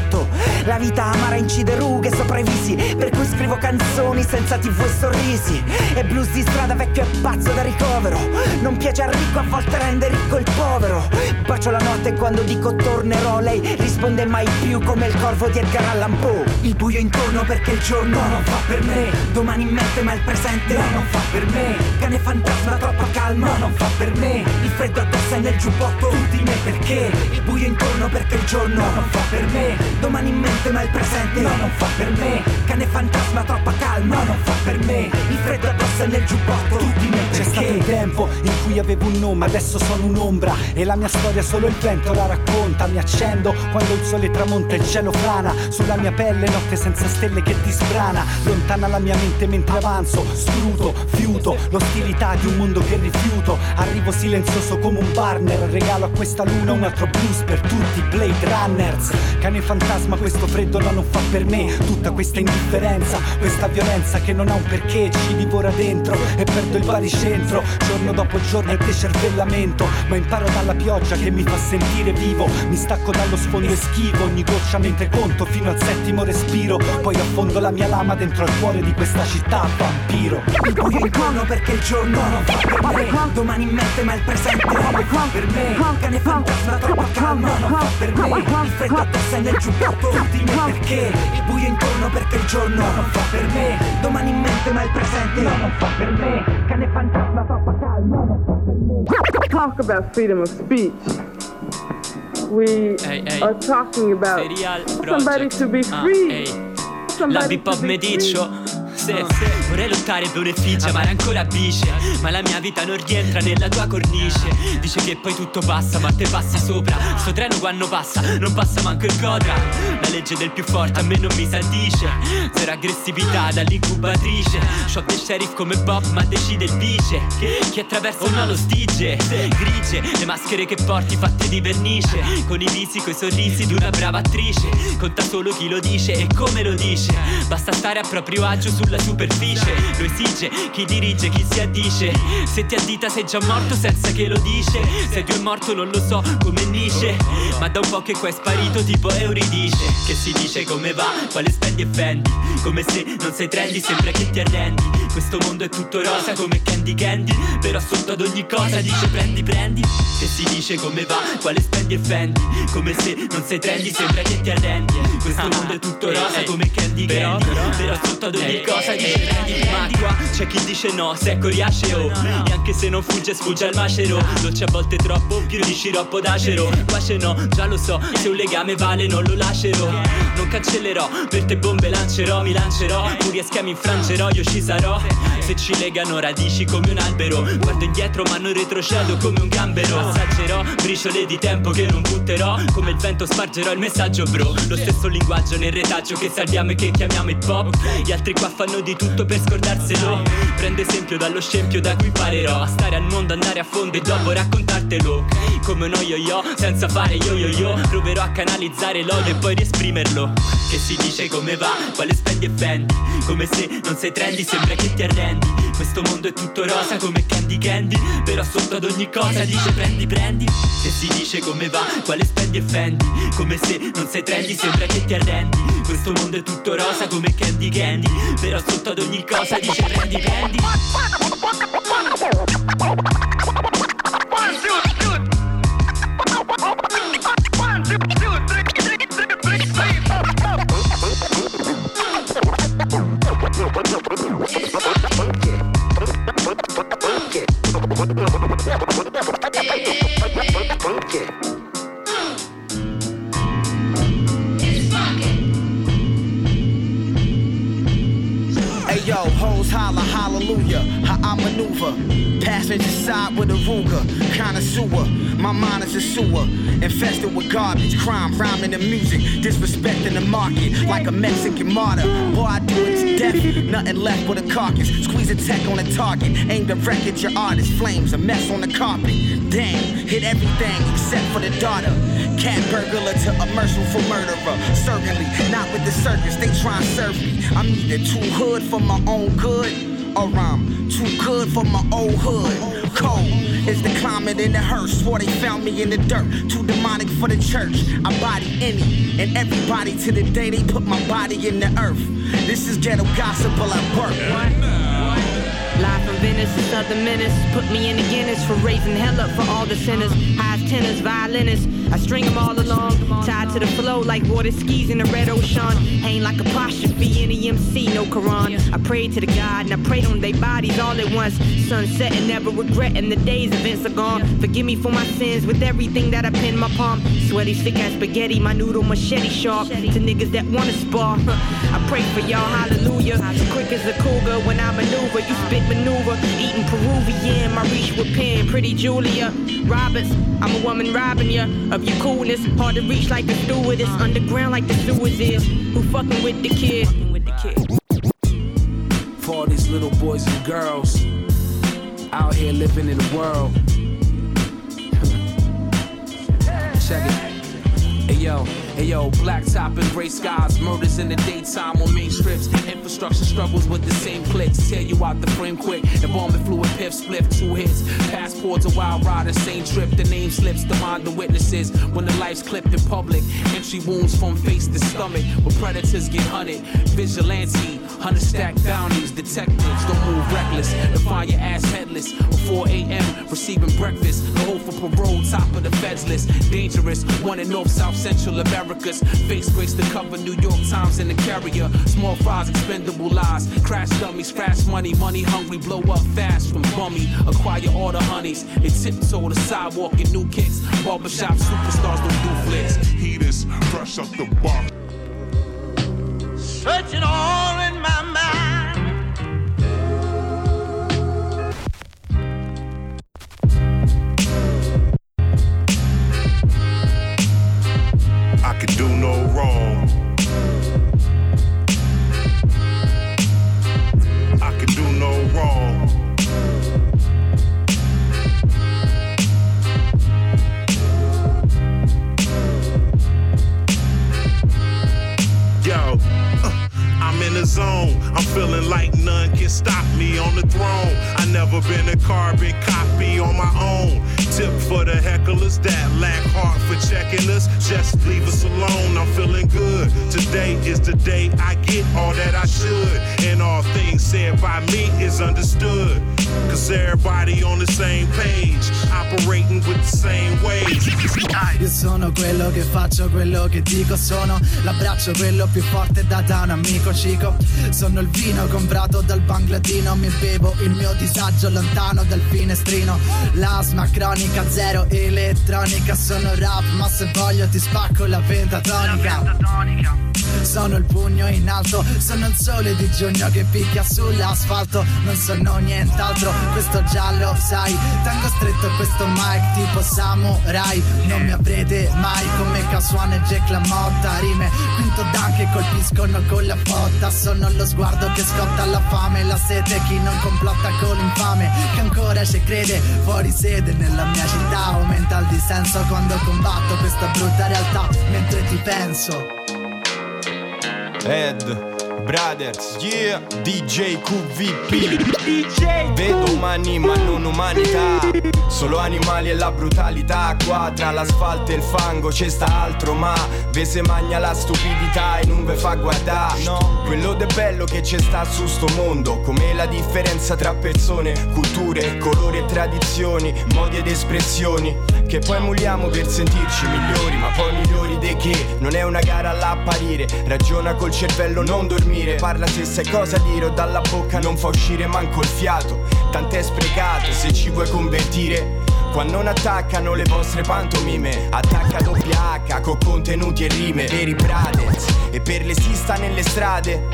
La vita amara incide rughe sopra i visi Per cui scrivo canzoni senza tv e sorrisi. E blues di strada vecchio e pazzo da ricovero. Non piace al ricco, a volte rende ricco il povero. Bacio la notte quando dico tornerò Lei risponde mai più come il corvo di Edgar Allan Poe. Il buio intorno perché il giorno non fa per me. Domani in mente ma il presente non fa per me. Cane fantasma troppo calmo non fa per me. Il freddo addosso è nel giubbotto tutti me perché? Il buio intorno perché il giorno non fa per me Domani in mente ma il presente non fa per me Cane fantasma troppa calma non fa per me. Il freddo addosso è nel giubbotto tutti me C'è stato un tempo in cui avevo un nome, adesso sono un'ombra. E la mia storia solo il vento la racconta. Mi accendo quando il sole tramonta e il cielo frana. Sulla mia pelle notte senza stelle che ti sbrana. Lontana la mia mente mentre avanzo Scruto, fiuto, l'ostilità di un mondo che rifiuto. Arrivo silenzioso come un partner. Regalo a questa luna un altro blues per tutti Blade Runners. Cane fantasma questo freddo no, non fa per me. Tutta questa indifferenza, questa violenza che non ha un perché Ci divora dentro e perdo il baricentro Giorno dopo giorno è decervellamento Ma imparo dalla pioggia che mi fa sentire vivo Mi stacco dallo sfondo e schivo ogni goccia mentre conto fino al settimo respiro Poi affondo la mia lama dentro al cuore di questa città vampiro. Il buio intorno perché il giorno non fa per me Domani in mente ma il presente non fa per me Cane fantasma troppo calma non fa per me Il freddo addosso è nel giubbotto tutti me perché Il buio intorno perché il giorno non fa per me. Domani in mente ma il presente non fa per me. Cane fantasma troppo calma non fa per me. Talk about freedom of speech, we Hey, hey. are talking about somebody to be Ah, free. ehi. La Somebody bip Sì, vorrei lottare per un'effigie, amare ancora bice Ma la mia vita non rientra nella tua cornice. Dice che poi tutto passa, ma te passa sopra. Sto treno quando passa, non passa manco il Codra. La legge del più forte a me non mi saltisce Zero aggressività dall'incubatrice. Shot del sheriff come Bob, ma decide il vice. Chi attraversa una lo stige Grigie, le maschere che porti fatte di vernice. Con i visi, coi sorrisi di una brava attrice. Conta solo chi lo dice e come lo dice. Basta stare a proprio agio sulla superficie. Lo esige chi dirige, chi si addice. Se ti addita sei già morto senza che lo dice. Se Dio è morto non lo so come Nietzsche Ma da un po' che qua è sparito tipo Euridice. Che si dice come va, quale spendi e fendi Come se non sei trendy, sembra che ti arrendi. Questo mondo è tutto rosa come Candy Candy. Però sotto ad ogni cosa dice prendi prendi. Che si dice come va, quale spendi e fendi Come se non sei trendy, sembra che ti arrendi. Questo mondo è tutto rosa come Candy Candy. Però. Sotto ad ogni cosa dice prendi prendi Ma qua c'è chi dice no, secco riasce oh E anche se non fugge sfugge al macero. Dolce a volte troppo, più di sciroppo d'acero. Pace no, già lo so, se un legame vale non lo lascerò. Non cancellerò, per te bombe lancerò, mi lancerò. Muri e schemi infrangerò, io ci sarò. Se ci legano radici come un albero. Guardo indietro ma non retrocedo come un gambero. Assaggerò briciole di tempo che non butterò. Come il vento spargerò il messaggio bro. Lo stesso linguaggio nel retaggio che salviamo e che chiamiamo hip hop. Gli altri qua fanno di tutto per scordarselo. Prendo esempio dallo scempio da cui imparerò A stare al mondo, andare a fondo e dopo raccontartelo. Come uno yo-yo, senza fare yo-yo-yo Proverò a canalizzare l'odio e poi riesprimerlo. Che si dice come va, quale spendi e fendi Come se non sei trendy, sembra che ti arrendi. Questo mondo è tutto rosa come Candy Candy Però sotto ad ogni cosa dice prendi prendi. Che si dice come va, quale spendi e fendi Come se non sei trendy, sembra che ti arrendi. Questo mondo è tutto rosa come Candy Candy Però sotto ad ogni cosa dice prendi prendi Hey holla hallelujah, Maneuver. Passenger side with a Ruger, connoisseur. My mind is a sewer, infested with garbage, crime, rhyming and music, disrespecting the market like a Mexican martyr. Boy, I do it to death, nothing left but a carcass. Squeeze a tech on a target, aim direct at your artist. Flames, a mess on the carpet. Damn, hit everything except for the daughter. Cat burglar to a merciful murderer. Certainly, not with the circus, they try and serve me. I'm either too hood for my own good, or I'm too good for my old hood. cold. is the climate in the hearse. Swore they found me in the dirt. Too demonic for the church. I body any and everybody to the day they put my body in the earth. This is ghetto gospel at work. From Venice to Southern Menace. Put me in the Guinness for raising hell up for all the sinners. Highs, tenors, violinists. I string them all along. Tied to the flow like water skis in the red ocean. Hang like apostrophe in the MC, no Quran. I prayed to the God and I prayed on their bodies all at once. Sunset and never regretting the days events are gone. Forgive me for my sins with everything that I pin my palm. Sweaty, sick as spaghetti, my noodle machete sharp. To niggas that wanna spar. I pray for y'all, hallelujah. Quick as a cougar when I maneuver. You spit maneuver. Eating Peruvian, my reach with pen. Pretty Julia Roberts, I'm a woman robbing ya of your coolness. Hard to reach like the stewardess. Underground like the sewers is. Who fucking with the kid? For all these little boys and girls out here living in the world. Check it. Hey yo, hey yo, black top and gray skies, murders in the daytime on main strips. Infrastructure struggles with the same clicks, tear you out the frame quick. Embalming fluid, piff, split, two hits. Passports, a wild rider, same trip. The name slips, the mind the witnesses. When the life's clipped in public, entry wounds from face to stomach. Where predators get hunted, vigilante. Hundred stack bounties, detectives don't move reckless. To find your ass headless. Before 4 a.m. receiving breakfast. No hope for parole, top of the feds list. Dangerous, one in North, South, Central Americas. Face grace to cover New York Times in the carrier. Small fries, expendable lies. Crash dummies, crash money, money hungry, blow up fast from bummy. Acquire all the honeys. They tiptoe the sidewalk in new kicks. Barbershop superstars don't do flicks. Heaters, fresh up the box. Searching all faccio, quello che dico Sono l'abbraccio, quello più forte da da un amico cico Sono il vino comprato dal Bangladino Mi bevo il mio disagio lontano dal finestrino. L'asma cronica, zero elettronica Sono rap, ma se voglio ti spacco la pentatonica sono il pugno in alto, sono il sole di giugno che picchia sull'asfalto. Non sono nient'altro, questo giallo sai. Tengo stretto questo mic tipo samurai. Non mi avrete mai come Casuan e Jack LaMotta. Rime quinto dan che colpiscono con la botta. Sono lo sguardo che scotta la fame. La sete chi non complotta con l'infame. Che ancora ci crede fuori sede Nella mia città. Aumenta il dissenso Quando combatto questa brutta realtà Mentre ti penso Ed, Brothers, yeah, DJ QVP Vedo umani ma non umanità. Solo animali e la brutalità. Qua tra l'asfalto e il fango c'è sta altro ma Ve se magna la stupidità e non ve fa guardare. No, quello de bello che c'è sta su sto mondo. Come la differenza tra persone, culture, colori e tradizioni Modi ed espressioni Che poi emuliamo per sentirci migliori Ma poi migliori di che Non è una gara all'apparire Ragiona col cervello non dormire. Parla se sai cosa dire o dalla bocca non fa uscire manco il fiato. Tant'è sprecato se ci vuoi convertire. Qua non attaccano le vostre pantomime Attacca doppia H con contenuti e rime Veri brothers. E per le sista nelle strade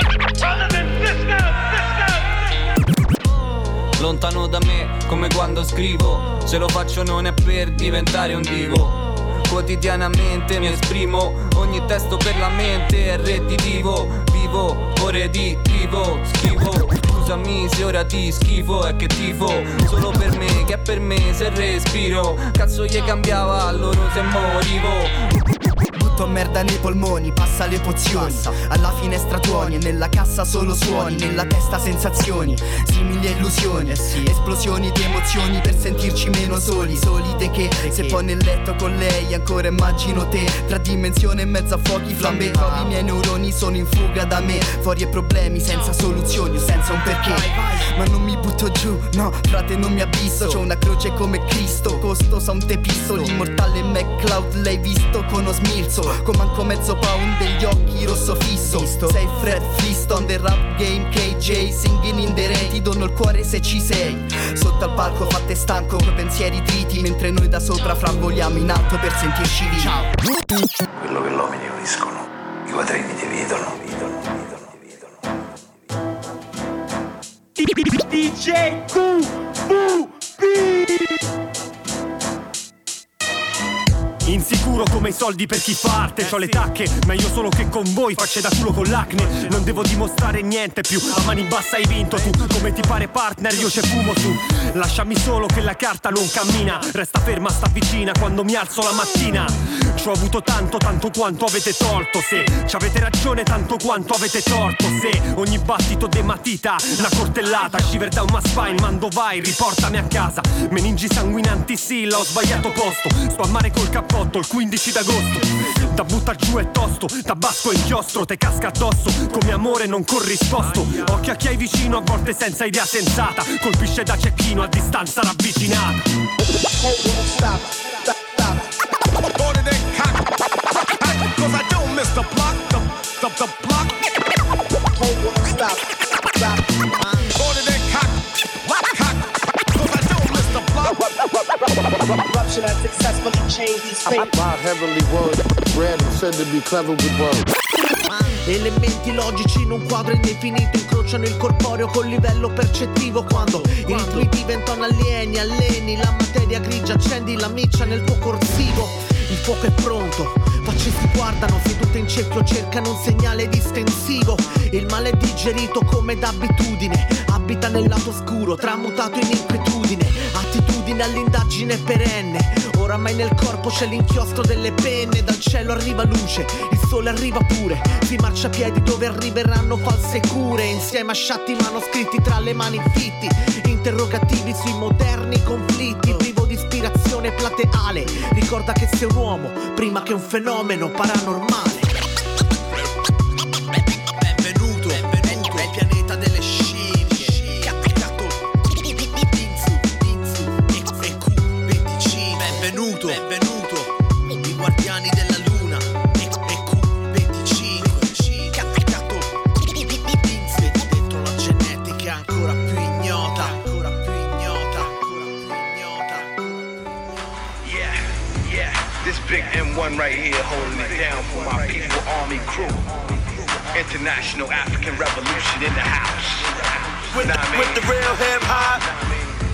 Lontano da me, come quando scrivo. Se lo faccio non è per diventare un divo. Quotidianamente mi esprimo Ogni testo per la mente è redditivo Vivo, ore di vivo, schivo Scusami se ora ti schifo È che tifo. Solo per me Che è per me se respiro. Cazzo gli cambiava a loro se morivo Butto merda nei polmoni, passa le pozioni. Alla finestra tuoni e nella cassa solo suoni Nella testa sensazioni, simili a illusioni Esplosioni di emozioni per sentirci meno soli. Solide che se poi nel letto con lei ancora immagino te. Tra dimensione e mezzo a fuochi flambe Trovi i miei neuroni sono in fuga da me. Fuori e problemi senza soluzioni o senza un perché. Ma non mi butto giù, no frate non mi abisso. C'ho una croce come Cristo, costosa un tepisto. L'immortale McCloud l'hai visto con uno smilzo Con manco mezzo pound degli occhi rosso fisso Sei Fred Flintstone del rap game KJ Singing in the rain Ti dono il cuore se ci sei Sotto al palco fatte stanco coi pensieri triti Mentre noi da sopra frangoliamo in alto per sentirci vivi Quello che l'uomini uniscono, i quattrini dividono. DJ QVP Insicuro come i soldi per chi parte. C'ho le tacche, meglio solo che con voi Facce da culo con l'acne. Non devo dimostrare niente più A mani bassa hai vinto tu. Come ti pare partner io c'è fumo su. Lasciami solo che la carta non cammina. Resta ferma, sta vicina Quando mi alzo la mattina ho avuto tanto, tanto quanto avete tolto Se ci avete ragione tanto quanto avete torto Se ogni battito de matita Una cortellata. Shiver down my spine Mando vai, riportami a casa. Meningi sanguinanti sì, l'ho sbagliato posto. Sto a mare col cappotto il 15 d'agosto. Da buttar giù è tosto Tabasco e inchiostro Te casca addosso. Come amore non corrisposto. Occhio a chi hai vicino A volte senza idea sensata. Colpisce da cecchino A distanza ravvicinata Cause I don't miss the block, the, the, the block. Stop, stop. Order that cock, cock. Cause I don't miss the block. Corruption has successfully changed these My heavenly word, read and said to be clever with words. Elementi logici in un quadro indefinito incrociano il corporeo col livello percettivo quando i ritmi diventano alieni, alleni la materia grigia, accendi la miccia nel tuo corsivo. Il fuoco è pronto, facce si guardano, sedute in cerchio cercano un segnale distensivo. Il male è digerito come d'abitudine, abita nel lato scuro, tramutato in inquietudine, attitudine all'indagine perenne. Oramai nel corpo c'è l'inchiostro delle penne, dal cielo arriva luce, il sole arriva pure, si marcia a piedi dove arriveranno false cure, insieme a sciatti manoscritti tra le mani fitti, interrogativi sui moderni conflitti, plateale, ricorda che sei un uomo prima che un fenomeno paranormale. International African Revolution in the house. With, the, with the real hip hop.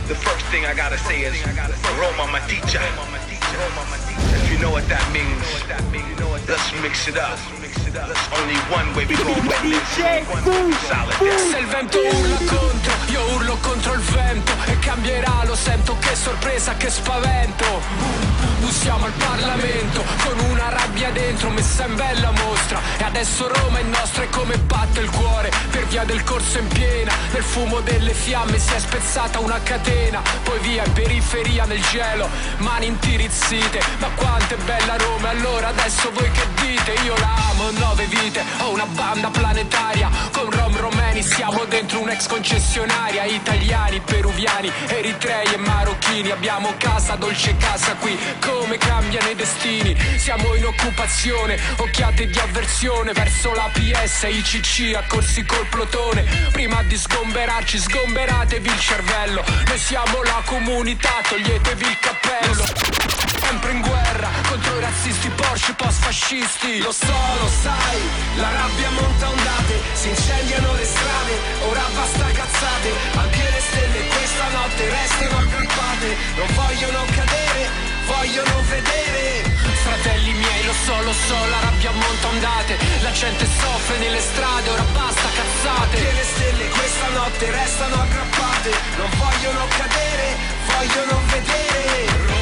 The first thing I gotta say is Roma meticcia. If you know what that means, let's mix it up. Se il vento urla contro, io urlo contro il vento E cambierà, lo sento, che sorpresa, che spavento. Bussiamo al Parlamento, con una rabbia dentro messa in bella mostra. E adesso Roma è nostra e come batte il cuore. Per via del corso in piena, nel fumo delle fiamme si è spezzata una catena. Poi via in periferia nel gelo, mani intirizzite. Ma quanto è bella Roma, e allora adesso voi che dite? Io la amo, nove vite, ho una banda planetaria Con Rom Romeni siamo dentro un'ex concessionaria. Italiani, peruviani, eritrei e marocchini. Abbiamo casa, dolce casa qui, come cambiano i destini? Siamo in occupazione, occhiate di avversione. Verso la PS, ICC, accorsi col plotone. Prima di sgomberarci, sgomberatevi il cervello. Noi siamo la comunità, toglietevi il cappello Sempre in guerra contro i razzisti Porsche post-fascisti. Lo so, lo sai, la rabbia monta ondate Si incendiano le strade, ora basta cazzate Anche le stelle questa notte restano aggrappate. Non vogliono cadere, vogliono vedere. Fratelli miei, lo so, lo so, la rabbia monta ondate La gente soffre nelle strade, ora basta cazzate. Anche le stelle questa notte restano aggrappate Non vogliono cadere, vogliono vedere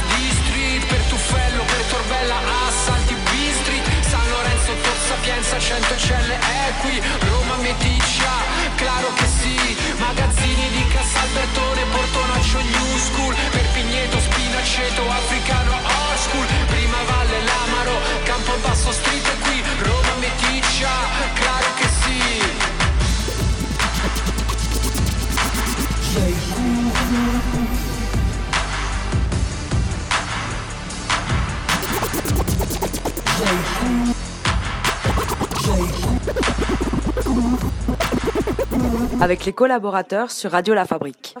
Sapienza 100 celle è qui Roma meticcia, claro che sì. Magazzini di Cassalbertone, Portonaccio New School. Perpigneto, Spinaceto, Africano, School. Prima Valle, Lamaro, Campobasso Street è qui Roma meticcia, claro che sì Avec les collaborateurs sur Radio La Fabrique.